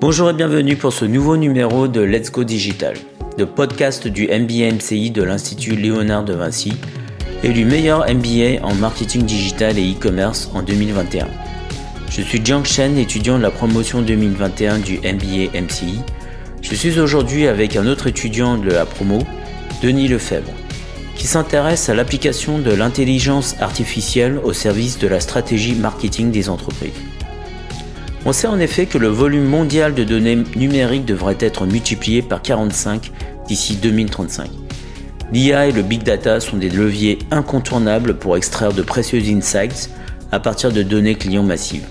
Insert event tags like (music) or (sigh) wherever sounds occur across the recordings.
Bonjour et bienvenue pour ce nouveau numéro de Let's Go Digital, le podcast du MBA MCI de l'Institut Léonard de Vinci, élu meilleur MBA en marketing digital et e-commerce en 2021. Je suis Jiang Shen, étudiant de la promotion 2021 du MBA MCI. Je suis aujourd'hui avec un autre étudiant de la promo, Denis Lefebvre, qui s'intéresse à l'application de l'intelligence artificielle au service de la stratégie marketing des entreprises. On sait en effet que le volume mondial de données numériques devrait être multiplié par 45 d'ici 2035. L'IA et le big data sont des leviers incontournables pour extraire de précieux insights à partir de données clients massives.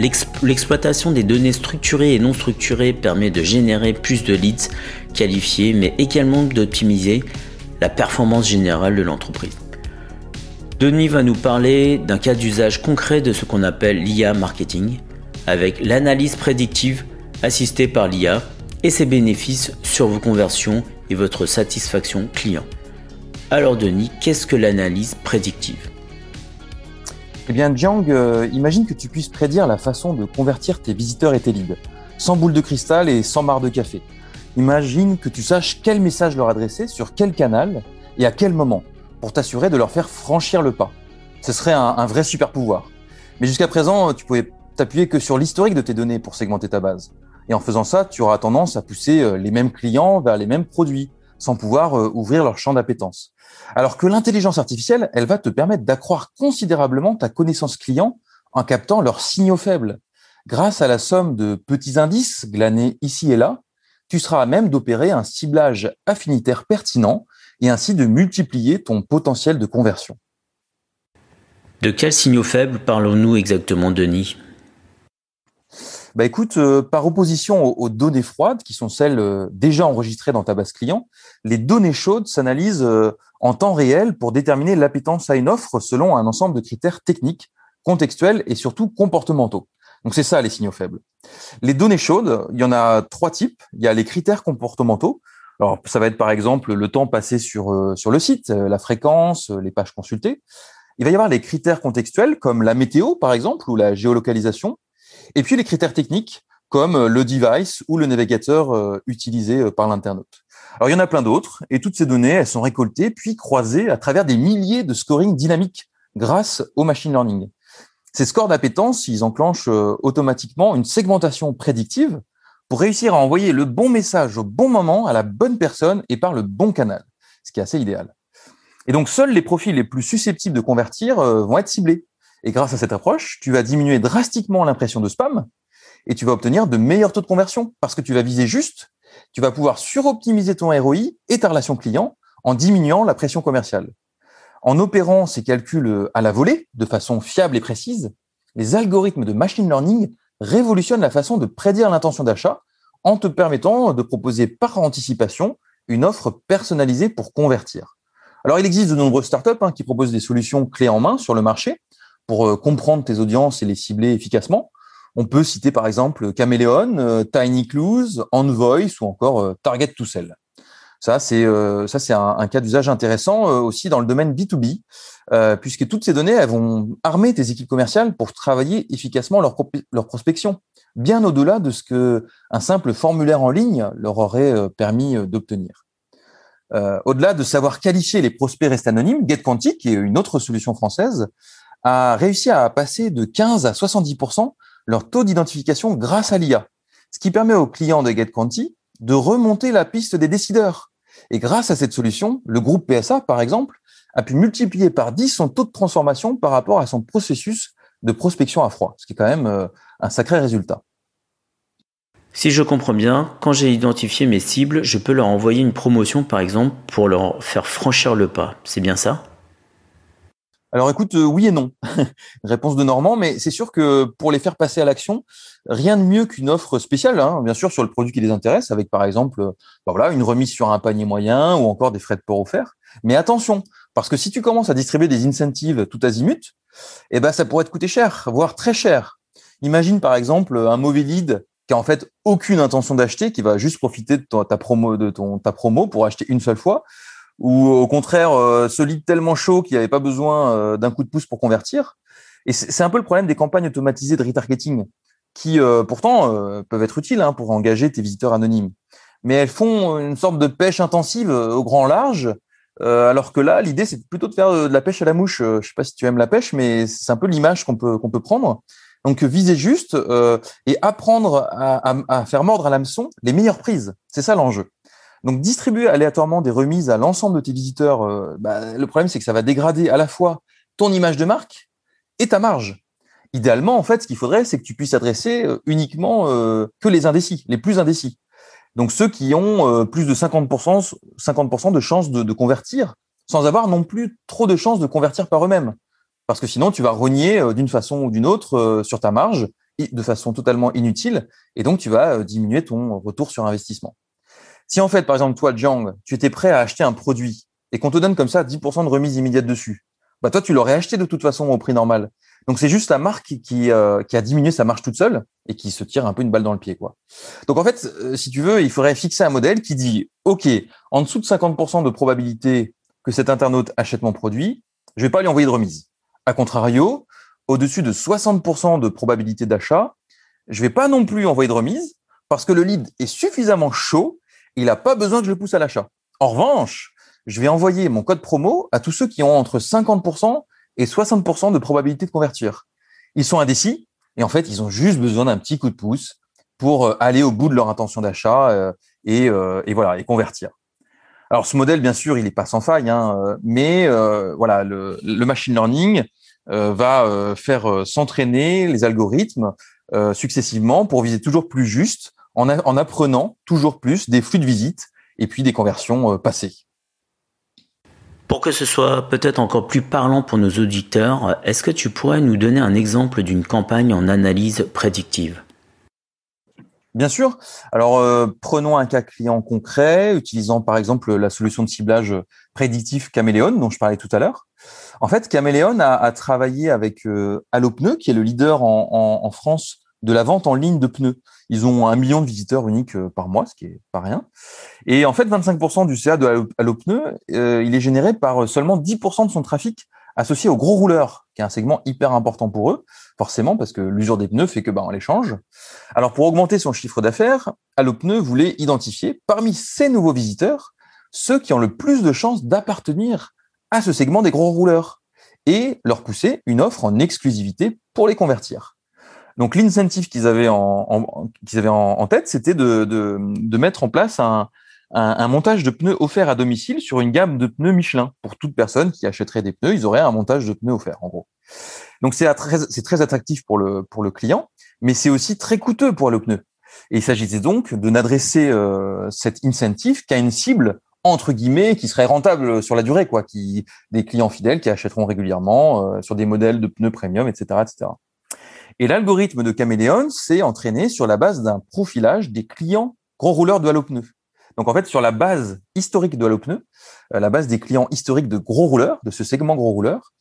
L'exploitation des données structurées et non structurées permet de générer plus de leads qualifiés, mais également d'optimiser performance générale de l'entreprise. Denis va nous parler d'un cas d'usage concret de ce qu'on appelle l'IA marketing, avec l'analyse prédictive assistée par l'IA et ses bénéfices sur vos conversions et votre satisfaction client. Alors Denis, qu'est-ce que l'analyse prédictive? Eh bien Jiang, euh, imagine que tu puisses prédire la façon de convertir tes visiteurs et tes leads, sans boule de cristal et sans barre de café. Imagine que tu saches quel message leur adresser, sur quel canal et à quel moment pour t'assurer de leur faire franchir le pas. Ce serait un, vrai super pouvoir. Mais jusqu'à présent, tu pouvais t'appuyer que sur l'historique de tes données pour segmenter ta base. Et en faisant ça, tu auras tendance à pousser euh, les mêmes clients vers les mêmes produits, sans pouvoir euh, ouvrir leur champ d'appétence. Alors que l'intelligence artificielle, elle va te permettre d'accroître considérablement ta connaissance client en captant leurs signaux faibles. Grâce à la somme de petits indices glanés ici et là, tu seras à même d'opérer un ciblage affinitaire pertinent et ainsi de multiplier ton potentiel de conversion. De quels signaux faibles parlons-nous exactement, Denis? Bah écoute, euh, par opposition aux, données froides, qui sont celles euh, déjà enregistrées dans ta base client, les données chaudes s'analysent euh, en temps réel pour déterminer l'appétence à une offre selon un ensemble de critères techniques, contextuels et surtout comportementaux. Donc c'est ça les signaux faibles. Les données chaudes, il y en a trois types. Il y a les critères comportementaux, alors, ça va être par exemple le temps passé sur, euh, sur le site, euh, la fréquence, euh, les pages consultées. Il va y avoir les critères contextuels comme la météo, par exemple, ou la géolocalisation. Et puis les critères techniques comme le device ou le navigateur utilisé par l'internaute. Alors, il y en a plein d'autres, et toutes ces données, elles sont récoltées puis croisées à travers des milliers de scoring dynamiques grâce au machine learning. Ces scores d'appétence, ils enclenchent automatiquement une segmentation prédictive pour réussir à envoyer le bon message au bon moment à la bonne personne et par le bon canal, ce qui est assez idéal. Et donc, seuls les profils les plus susceptibles de convertir euh, vont être ciblés. Et grâce à cette approche, tu vas diminuer drastiquement l'impression de spam et tu vas obtenir de meilleurs taux de conversion parce que tu vas viser juste, tu vas pouvoir suroptimiser ton ROI et ta relation client en diminuant la pression commerciale. En opérant ces calculs à la volée, de façon fiable et précise, les algorithmes de machine learning révolutionne la façon de prédire l'intention d'achat en te permettant de proposer par anticipation une offre personnalisée pour convertir. Alors, il existe de nombreuses startups hein, qui proposent des solutions clés en main sur le marché pour euh, comprendre tes audiences et les cibler efficacement. On peut citer par exemple Chameleon, euh, Tiny Clues, Envoice ou encore euh, Target to Sell. Ça, c'est c'est un, cas d'usage intéressant aussi dans le domaine B2B, euh, puisque toutes ces données elles vont armer tes équipes commerciales pour travailler efficacement leur, prospection, bien au-delà de ce que un simple formulaire en ligne leur aurait euh, permis euh, d'obtenir. au-delà de savoir qualifier les prospects restés anonymes, GetQuanti, qui est une autre solution française, a réussi à passer de 15 à 70% leur taux d'identification grâce à l'IA, ce qui permet aux clients de GetQuanti de remonter la piste des décideurs. Et grâce à cette solution, le groupe PSA, par exemple, a pu multiplier par 10 son taux de transformation par rapport à son processus de prospection à froid, ce qui est quand même euh, un sacré résultat. Si je comprends bien, quand j'ai identifié mes cibles, je peux leur envoyer une promotion par exemple pour leur faire franchir le pas. C'est bien ça? Alors écoute, euh, oui et non. (laughs) Réponse de Normand, mais c'est sûr que pour les faire passer à l'action, rien de mieux qu'une offre spéciale, hein, bien sûr, sur le produit qui les intéresse, avec par exemple bah voilà, une remise sur un panier moyen ou encore des frais de port offerts. Mais attention, parce que si tu commences à distribuer des incentives tout azimut, eh ben ça pourrait te coûter cher, voire très cher. Imagine par exemple un mauvais lead qui a en fait aucune intention d'acheter, qui va juste profiter de ta promo pour acheter une seule fois ou au contraire ce lead tellement chaud qu'il n'y avait pas besoin d'un coup de pouce pour convertir. Et c'est un peu le problème des campagnes automatisées de retargeting qui pourtant peuvent être utiles hein, pour engager tes visiteurs anonymes. Mais elles font une sorte de pêche intensive au grand large euh, alors que là, l'idée, c'est plutôt de faire de la pêche à la mouche. Euh, je sais pas si tu aimes la pêche, mais c'est un peu l'image qu'on peut qu'on peut prendre. Donc viser juste euh, et apprendre à, faire mordre à l'hameçon les meilleures prises. C'est ça l'enjeu. Donc distribuer aléatoirement des remises à l'ensemble de tes visiteurs, bah, le problème c'est que ça va dégrader à la fois ton image de marque et ta marge. Idéalement, en fait, ce qu'il faudrait, c'est que tu puisses adresser uniquement que les indécis, les plus indécis. Donc ceux qui ont euh, plus de 50%, 50% de chances de, convertir, sans avoir non plus trop de chances de convertir par eux-mêmes. Parce que sinon, tu vas euh, d'une façon ou d'une autre euh, sur ta marge de façon totalement inutile, et donc tu vas diminuer ton retour sur investissement. Si en fait, par exemple, toi, Jiang, tu étais prêt à acheter un produit et qu'on te donne comme ça 10% de remise immédiate dessus, bah toi, tu l'aurais acheté de toute façon au prix normal. Donc c'est juste la marque qui, euh, qui a diminué sa marge toute seule et qui se tire un peu une balle dans le pied. quoi. Donc en fait, euh, si tu veux, il faudrait fixer un modèle qui dit, OK, en dessous de 50% de probabilité que cet internaute achète mon produit, je vais pas lui envoyer de remise. A contrario, au-dessus de 60% de probabilité d'achat, je vais pas non plus envoyer de remise parce que le lead est suffisamment chaud, il n'a pas besoin que je le pousse à l'achat. En revanche, je vais envoyer mon code promo à tous ceux qui ont entre 50% et 60% de probabilité de convertir. Ils sont indécis et en fait, ils ont juste besoin d'un petit coup de pouce pour euh, aller au bout de leur intention d'achat euh, et, euh, et, voilà et convertir. Alors ce modèle, bien sûr, il n'est pas sans faille, hein, mais voilà, le, le, machine learning va faire s'entraîner les algorithmes successivement pour viser toujours plus juste en, en, apprenant toujours plus des flux de visites et puis des conversions passées. Pour que ce soit peut-être encore plus parlant pour nos auditeurs, est-ce que tu pourrais nous donner un exemple d'une campagne en analyse prédictive? Bien sûr. Alors, euh, prenons un cas client concret, utilisant par exemple la solution de ciblage prédictif Caméléon dont je parlais tout à l'heure. En fait, Caméléon a, travaillé avec euh, Allopneu, qui est le leader en France de la vente en ligne de pneus. Ils ont un million de visiteurs uniques euh, par mois, ce qui est pas rien. Et en fait, 25% du CA de Allo Pneus, euh, il est généré par seulement 10% de son trafic associé aux gros rouleurs, qui est un segment hyper important pour eux, forcément, parce que l'usure des pneus fait que ben, on les change. Alors, pour augmenter son chiffre d'affaires, Allo Pneus voulait identifier parmi ces nouveaux visiteurs ceux qui ont le plus de chances d'appartenir à ce segment des gros rouleurs et leur pousser une offre en exclusivité pour les convertir. Donc l'incentive qu'ils avaient en, tête, c'était de, de, de, mettre en place un, un, montage de pneus offert à domicile sur une gamme de pneus Michelin. Pour toute personne qui achèterait des pneus, ils auraient un montage de pneus offert, en gros. Donc c'est très, très attractif pour le, pour le client, mais c'est aussi très coûteux pour le pneu. Et il s'agissait donc de n'adresser euh, cet incentive qu'à une cible entre guillemets qui serait rentable sur la durée, quoi, qui des clients fidèles qui achèteront régulièrement euh, sur des modèles de pneus premium, etc., etc. Et l'algorithme de Caméléon s'est entraîné sur la base d'un profilage des clients gros rouleurs de Halo Donc en fait, sur la base historique de Halo euh, la base des clients historiques de gros rouleurs, de ce segment gros rouleurs,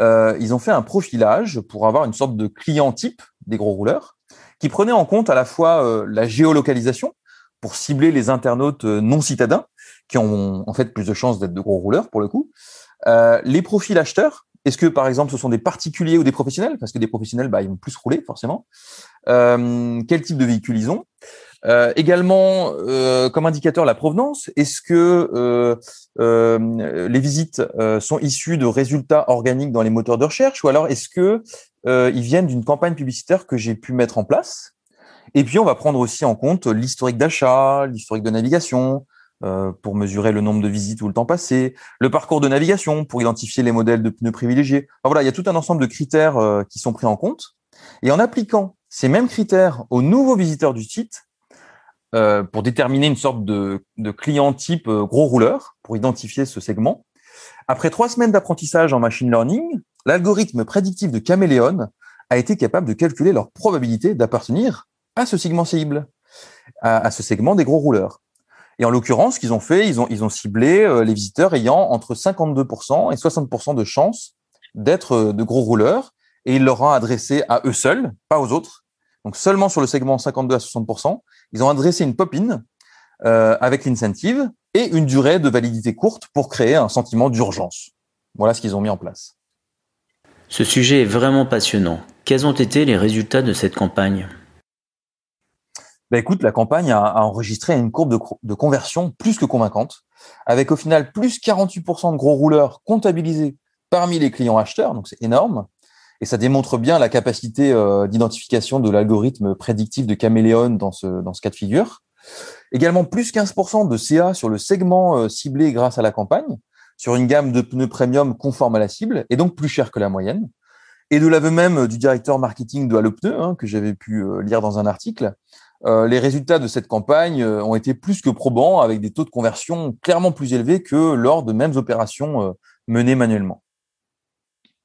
euh, ils ont fait un profilage pour avoir une sorte de client type des gros rouleurs qui prenait en compte à la fois euh, la géolocalisation pour cibler les internautes non citadins qui ont en fait plus de chances d'être de gros rouleurs pour le coup, les profils acheteurs est-ce que, par exemple, ce sont des particuliers ou des professionnels? Parce que des professionnels, bah, ils vont plus rouler, forcément. Euh, quel type de véhicule ils ont? Euh, Également, euh, comme indicateur, la provenance. Est-ce que les visites sont issues de résultats organiques dans les moteurs de recherche? Ou alors, est-ce que ils viennent d'une campagne publicitaire que j'ai pu mettre en place? Et puis, on va prendre aussi en compte l'historique d'achat, l'historique de navigation, euh, pour mesurer le nombre de visites ou le temps passé, le parcours de navigation pour identifier les modèles de pneus privilégiés. voilà, il y a tout un ensemble de critères euh, qui sont pris en compte. Et en appliquant ces mêmes critères aux nouveaux visiteurs du site, euh, pour déterminer une sorte de, de client type gros rouleur, pour identifier ce segment, après trois semaines d'apprentissage en machine learning, l'algorithme prédictif de Caméléon a été capable de calculer leur probabilité d'appartenir à ce segment cible, à ce segment des gros rouleurs. Et en l'occurrence, ce qu'ils ont fait, ils ont, ils ont ciblé euh, les visiteurs ayant entre 52% et 60% de chances d'être euh, de gros rouleurs, et ils leur ont adressé à eux seuls, pas aux autres. Donc seulement sur le segment 52 à 60%, ils ont adressé une pop-in euh, avec l'incentive et une durée de validité courte pour créer un sentiment d'urgence. Voilà ce qu'ils ont mis en place. Ce sujet est vraiment passionnant. Quels ont été les résultats de cette campagne? Ben écoute, la campagne a, enregistré une courbe de, conversion plus que convaincante, avec au final plus 48% de gros rouleurs comptabilisés parmi les clients acheteurs, donc c'est énorme. Et ça démontre bien la capacité euh, d'identification de l'algorithme prédictif de Caméléon dans ce, dans ce cas de figure. Également plus 15% de CA sur le segment euh, ciblé grâce à la campagne, sur une gamme de pneus premium conforme à la cible, et donc plus cher que la moyenne. Et de l'aveu même du directeur marketing de Allopneu, hein, que j'avais pu euh, lire dans un article, les résultats de cette campagne ont été plus que probants, avec des taux de conversion clairement plus élevés que lors de mêmes opérations menées manuellement.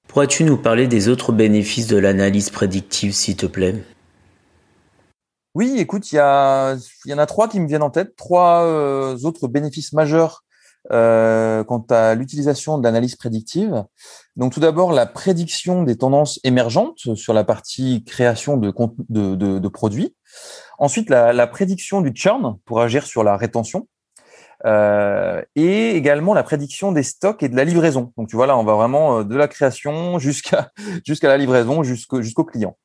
Pourrais-tu nous parler des autres bénéfices de l'analyse prédictive, s'il te plaît? Oui, écoute, il y, en a trois qui me viennent en tête, trois euh, autres bénéfices majeurs euh, quant à l'utilisation de l'analyse prédictive. Donc tout d'abord, la prédiction des tendances émergentes sur la partie création de, de, produits. Ensuite, la, la prédiction du churn pour agir sur la rétention. Euh, et également la prédiction des stocks et de la livraison. Donc tu vois là, on va vraiment euh, de la création (laughs) jusqu'à jusqu'à la livraison, jusqu'au jusqu'au client.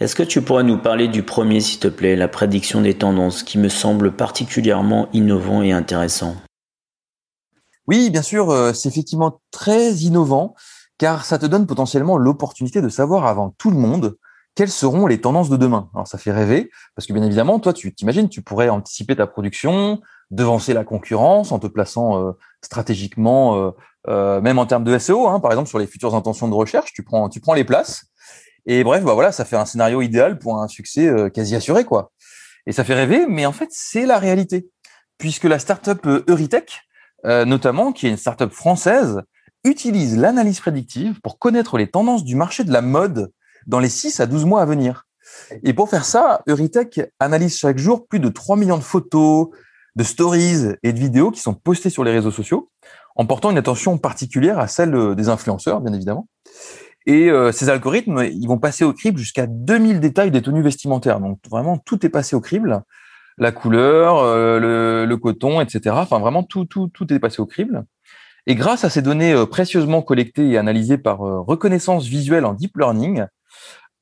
Est-ce que tu pourrais nous parler du premier, s'il te plaît, la prédiction des tendances, qui me semble particulièrement innovant et intéressant? Oui, bien sûr, euh, c'est effectivement très innovant, car ça te donne potentiellement l'opportunité de savoir avant tout le monde quelles seront les tendances de demain? Alors ça fait rêver, parce que bien évidemment, toi, tu t'imagines, tu pourrais anticiper ta production, devancer la concurrence en te plaçant euh, stratégiquement, euh, euh, même en termes de SEO, hein, par exemple sur les futures intentions de recherche, tu prends, tu prends les places. Et bref, bah voilà, ça fait un scénario idéal pour un succès quasi assuré, quoi. Et ça fait rêver, mais en fait, c'est la réalité, puisque la startup Euritech, notamment, qui est une startup française, utilise l'analyse prédictive pour connaître les tendances du marché de la mode dans les 6 à 12 mois à venir. Et pour faire ça, Euritech analyse chaque jour plus de 3 millions de photos, de stories et de vidéos qui sont postées sur les réseaux sociaux, en portant une attention particulière à celle des influenceurs, bien évidemment. Et euh, ces algorithmes, ils vont passer au crible jusqu'à 2000 détails des tenues vestimentaires. Donc vraiment, tout est passé au crible. La couleur, euh, le, coton, etc. Enfin, vraiment, tout, tout, tout est passé au crible. Et grâce à ces données euh, précieusement collectées et analysées par reconnaissance visuelle en deep learning,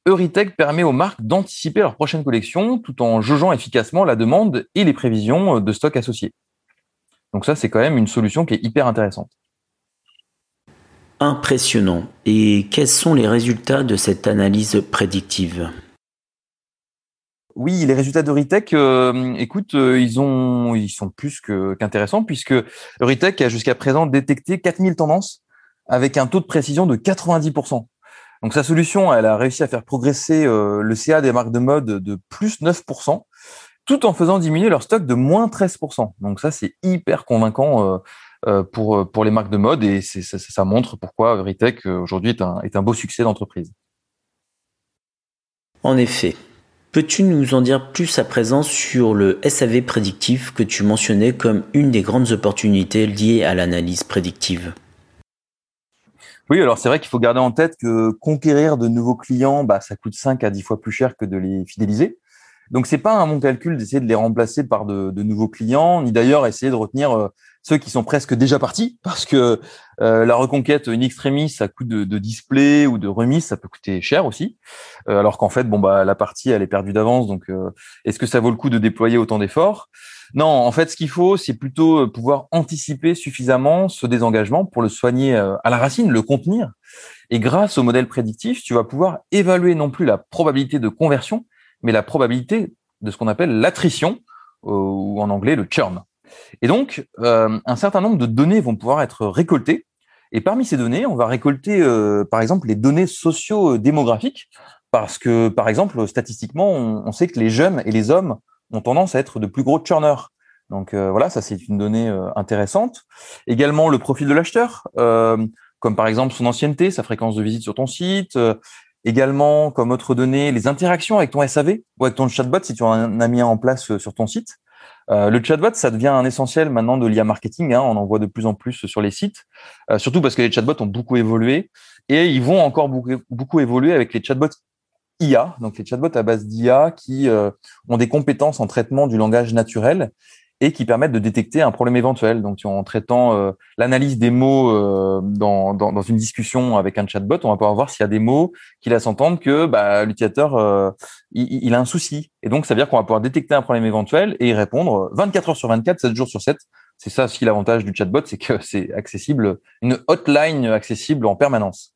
Euritech permet aux marques d'anticiper leur prochaine collection tout en jaugeant efficacement la demande et les prévisions euh, de stock associées. Donc ça, c'est quand même une solution qui est hyper intéressante. Impressionnant. Et quels sont les résultats de cette analyse prédictive? Oui, les résultats d'Euritech, euh, écoute, euh, ils ont, ils sont plus qu'intéressants puisque Euritech a jusqu'à présent détecté 4000 tendances avec un taux de précision de 90%. Donc sa solution, elle a réussi à faire progresser euh, le CA des marques de mode de plus 9%, tout en faisant diminuer leur stock de moins 13%. Donc ça, c'est hyper convaincant euh, euh, pour, les marques de mode et ça, montre pourquoi Euritech aujourd'hui est un, est un beau succès d'entreprise. En effet. Peux-tu nous en dire plus à présent sur le SAV prédictif que tu mentionnais comme une des grandes opportunités liées à l'analyse prédictive? Oui, alors c'est vrai qu'il faut garder en tête que conquérir de nouveaux clients, bah, ça coûte 5 à 10 fois plus cher que de les fidéliser. Donc c'est pas un bon calcul d'essayer de les remplacer par de, nouveaux clients, ni d'ailleurs essayer de retenir euh, ceux qui sont presque déjà partis, parce que euh, la reconquête in extremis, ça coûte de, display ou de remise, ça peut coûter cher aussi. Euh, alors qu'en fait, bon bah la partie elle est perdue d'avance, donc est-ce que ça vaut le coup de déployer autant d'efforts? Non, en fait, ce qu'il faut, c'est plutôt euh, pouvoir anticiper suffisamment ce désengagement pour le soigner euh, à la racine, le contenir. Et grâce au modèle prédictif, tu vas pouvoir évaluer non plus la probabilité de conversion, mais la probabilité de ce qu'on appelle l'attrition, euh, ou en anglais le churn. Et donc, un certain nombre de données vont pouvoir être récoltées. Et parmi ces données, on va récolter, par exemple, les données socio-démographiques, parce que, par exemple, statistiquement, on sait que les jeunes et les hommes ont tendance à être de plus gros churners. Donc euh, voilà, ça c'est une donnée euh, intéressante. Également le profil de l'acheteur, euh, comme par exemple son ancienneté, sa fréquence de visite sur ton site. également comme autre donnée, les interactions avec ton SAV ou avec ton chatbot si tu en as mis un en place sur ton site. Le chatbot, ça devient un essentiel maintenant de l'IA marketing. Hein, on en voit de plus en plus sur les sites, surtout parce que les chatbots ont beaucoup évolué et ils vont encore beaucoup, beaucoup évoluer avec les chatbots IA, donc les chatbots à base d'IA qui euh, ont des compétences en traitement du langage naturel et qui permettent de détecter un problème éventuel. Donc, en traitant euh, l'analyse des mots euh, dans, dans, dans, une discussion avec un chatbot, on va pouvoir voir s'il y a des mots qui laissent entendre que bah, l'utilisateur euh, il, il, a un souci. Et donc, ça veut dire qu'on va pouvoir détecter un problème éventuel et y répondre 24 heures sur 24, 7 jours sur 7. C'est ça aussi l'avantage du chatbot, c'est que c'est accessible, une hotline accessible en permanence.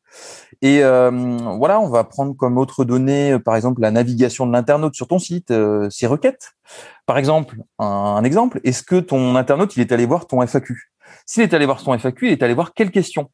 Et euh, voilà, on va prendre comme autre donnée, euh, par exemple, la navigation de l'internaute sur ton site, euh, ses requêtes. Par exemple, un, exemple, est-ce que ton internaute, il est allé voir ton FAQ S'il est allé voir ton FAQ, il est allé voir quelle question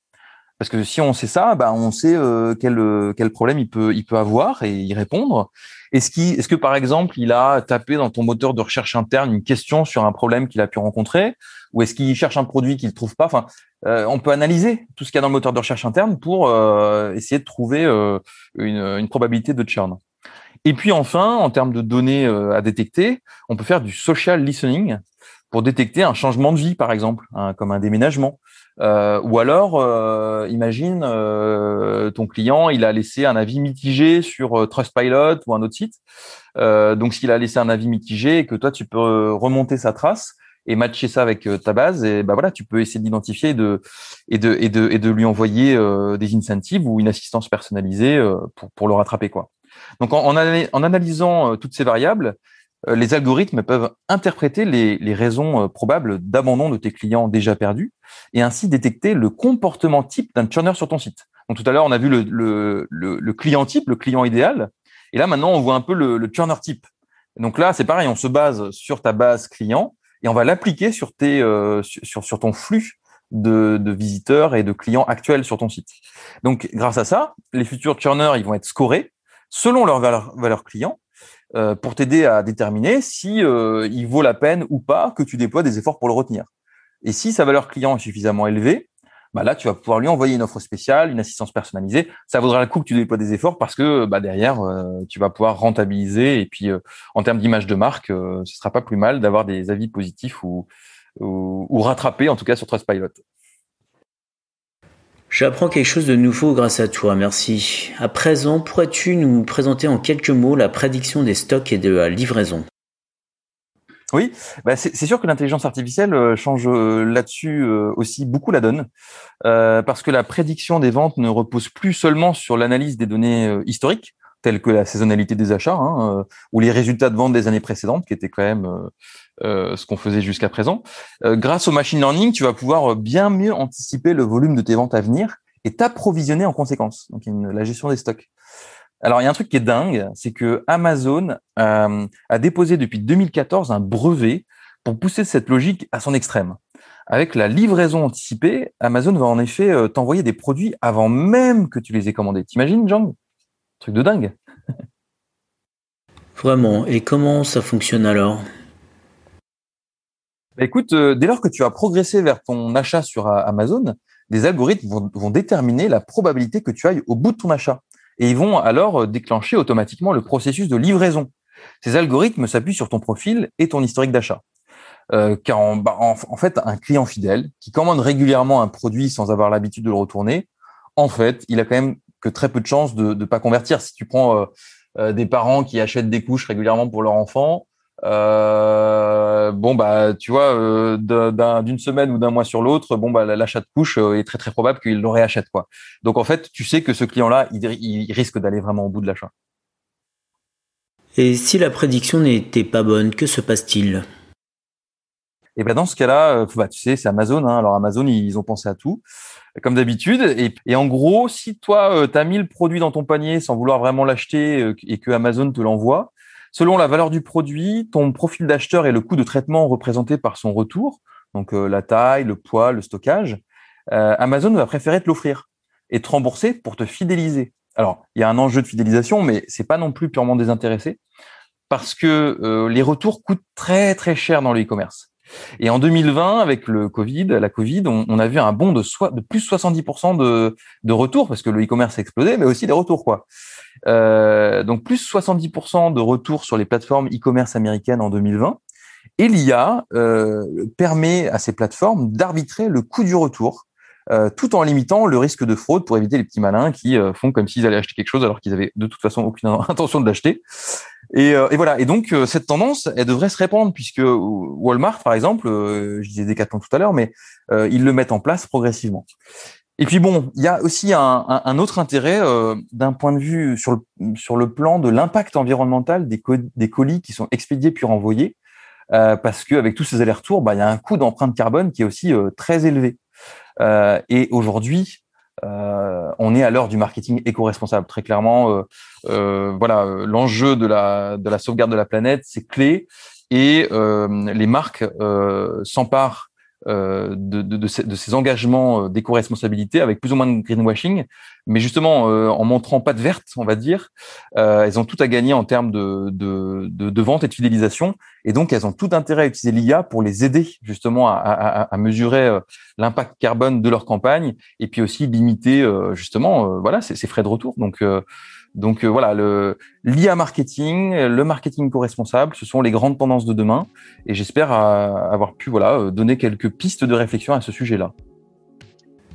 parce que si on sait ça, bah on sait quel, quel problème il peut, il peut avoir et y répondre. Est-ce est-ce que par exemple, il a tapé dans ton moteur de recherche interne une question sur un problème qu'il a pu rencontrer, ou est-ce qu'il cherche un produit qu'il ne trouve pas Enfin, euh, on peut analyser tout ce qu'il y a dans le moteur de recherche interne pour euh, essayer de trouver euh, une, une, probabilité de churn. Et puis enfin, en termes de données à détecter, on peut faire du social listening pour détecter un changement de vie, par exemple, hein, comme un déménagement. Euh, ou alors, euh, imagine, euh, ton client, il a laissé un avis mitigé sur Trustpilot ou un autre site. donc, s'il a laissé un avis mitigé et que toi, tu peux remonter sa trace, et matcher ça avec euh, ta base et bah voilà tu peux essayer d'identifier de et de et de et de lui envoyer euh, des incentives ou une assistance personnalisée euh, pour pour le rattraper quoi donc en, en, analysant toutes ces variables les algorithmes peuvent interpréter les, les raisons probables d'abandon de tes clients déjà perdus et ainsi détecter le comportement type d'un churner sur ton site. Donc tout à l'heure, on a vu le, le, le, client type, le client idéal. Et là, maintenant, on voit un peu le, le churner type. Donc là, c'est pareil, on se base sur ta base client et on va l'appliquer sur euh, ton flux de, visiteurs et de clients actuels sur ton site. Donc, grâce à ça, les futurs churners, ils vont être scorés selon leur valeur, valeur client euh, pour t'aider à déterminer si euh, il vaut la peine ou pas que tu déploies des efforts pour le retenir. Et si sa valeur client est suffisamment élevée, bah là, tu vas pouvoir lui envoyer une offre spéciale, une assistance personnalisée. Ça vaudra le coup que tu déploies des efforts parce que bah, derrière, euh, tu vas pouvoir rentabiliser. Et puis, euh, en termes d'image de marque, euh, ce sera pas plus mal d'avoir des avis positifs ou, ou, ou rattrapés, en tout cas sur Trustpilot. J'apprends quelque chose de nouveau grâce à toi, merci. À présent, pourrais-tu nous présenter en quelques mots la prédiction des stocks et de la livraison? Oui, bah c'est sûr que l'intelligence artificielle euh, change euh, là-dessus euh, aussi beaucoup la donne, parce que la prédiction des ventes ne repose plus seulement sur l'analyse des données historiques, telles que la saisonnalité des achats, hein, ou les résultats de vente des années précédentes, qui étaient quand même ce qu'on faisait jusqu'à présent. grâce au machine learning, tu vas pouvoir bien mieux anticiper le volume de tes ventes à venir et t'approvisionner en conséquence, donc la gestion des stocks. Alors, il y a un truc qui est dingue, c'est que Amazon euh, a déposé depuis 2014 un brevet pour pousser cette logique à son extrême. Avec la livraison anticipée, Amazon va en effet euh, t'envoyer des produits avant même que tu les aies commandés. T'imagines, John Truc de dingue. Vraiment. Et comment ça fonctionne alors? Bah, Écoute, euh, dès lors que tu as progressé vers ton achat sur Amazon, des algorithmes vont, vont déterminer la probabilité que tu ailles au bout de ton achat et ils vont alors euh, déclencher automatiquement le processus de livraison. Ces algorithmes s'appuient sur ton profil et ton historique d'achat. Euh, car bah, en, fait, un client fidèle qui commande régulièrement un produit sans avoir l'habitude de le retourner, en fait, il a quand même que très peu de chances de ne pas convertir. Si tu prends euh, des parents qui achètent des couches régulièrement pour leur enfant, euh, bon bah tu vois euh, d'une semaine ou d'un mois sur l'autre bon bah l'achat de couche euh, est très très probable qu'il le réachète quoi donc en fait tu sais que ce client là il, il risque d'aller vraiment au bout de l'achat et si la prédiction n'était pas bonne que se passe-t-il? Et eh ben dans ce cas-là, euh, bah, tu sais, c'est Amazon. Hein. Alors Amazon, ils ont pensé à tout, comme d'habitude. Et, et, en gros, si toi, tu as mis le produit dans ton panier sans vouloir vraiment l'acheter et que Amazon te l'envoie, Selon la valeur du produit, ton profil d'acheteur et le coût de traitement représenté par son retour, donc euh, la taille, le poids, le stockage, euh, Amazon va préférer te l'offrir et te rembourser pour te fidéliser. Alors, il y a un enjeu de fidélisation, mais c'est pas non plus purement désintéressé parce que euh, les retours coûtent très très cher dans le e-commerce. Et en 2020, avec le Covid, la Covid, on, a vu un bond de, soit, de plus 70% de, de retours parce que le e-commerce a explosé, mais aussi des retours quoi. Euh, donc plus 70% de retours sur les plateformes e-commerce américaines en 2020. Et l'IA euh, permet à ces plateformes d'arbitrer le coût du retour tout en limitant le risque de fraude pour éviter les petits malins qui font comme s'ils allaient acheter quelque chose alors qu'ils avaient de toute façon aucune (laughs) intention de l'acheter. Et, et, voilà. Et donc cette tendance, elle devrait se répandre puisque Walmart, par exemple, je disais Decathlon tout à l'heure, mais ils le mettent en place progressivement. Et puis bon, il y a aussi un, un, autre intérêt euh, d'un point de vue sur le, sur le plan de l'impact environnemental des, des, colis qui sont expédiés puis renvoyés, euh, parce qu'avec tous ces allers-retours, bah, il y a un coût d'empreinte carbone qui est aussi euh, très élevé. Euh, et aujourd'hui, on est à l'heure du marketing éco-responsable. Très clairement, voilà, l'enjeu de la, de la sauvegarde de la planète, c'est clé. Et les marques s'emparent euh, de, ces, de, ces, engagements euh, d'éco-responsabilité avec plus ou moins de greenwashing, mais justement euh, en montrant pas de verte, on va dire, euh, elles ont tout à gagner en termes de, de, de, vente et de fidélisation, et donc elles ont tout intérêt à utiliser l'IA pour les aider justement à, à, à mesurer l'impact carbone de leur campagne et puis aussi limiter justement voilà ces, frais de retour. Donc donc euh, voilà, le l'IA marketing, le marketing co-responsable, ce sont les grandes tendances de demain. Et j'espère avoir pu voilà euh, donner quelques pistes de réflexion à ce sujet-là.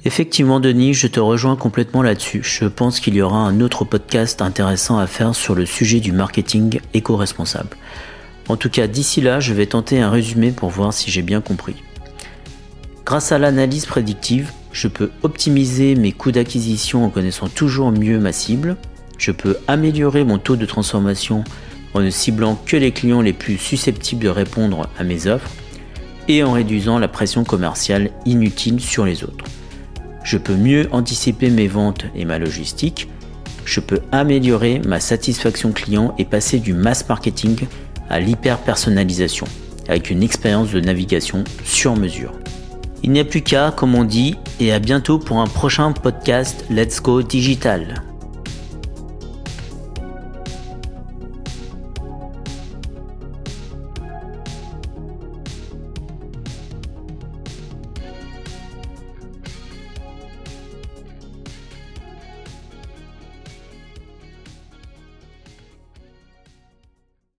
Effectivement, Denis, je te rejoins complètement là-dessus. Je pense qu'il y aura un autre podcast intéressant à faire sur le sujet du marketing éco-responsable. En tout cas, d'ici là, je vais tenter un résumé pour voir si j'ai bien compris. Grâce à l'analyse prédictive, je peux optimiser mes coûts d'acquisition en connaissant toujours mieux ma cible, je peux améliorer mon taux de transformation en ne ciblant que les clients les plus susceptibles de répondre à mes offres et en réduisant la pression commerciale inutile sur les autres. Je peux mieux anticiper mes ventes et ma logistique. Je peux améliorer ma satisfaction client et passer du mass marketing à l'hyper-personnalisation avec une expérience de navigation sur mesure. Il n'y a plus qu'à, comme on dit, et à bientôt pour un prochain podcast Let's Go Digital.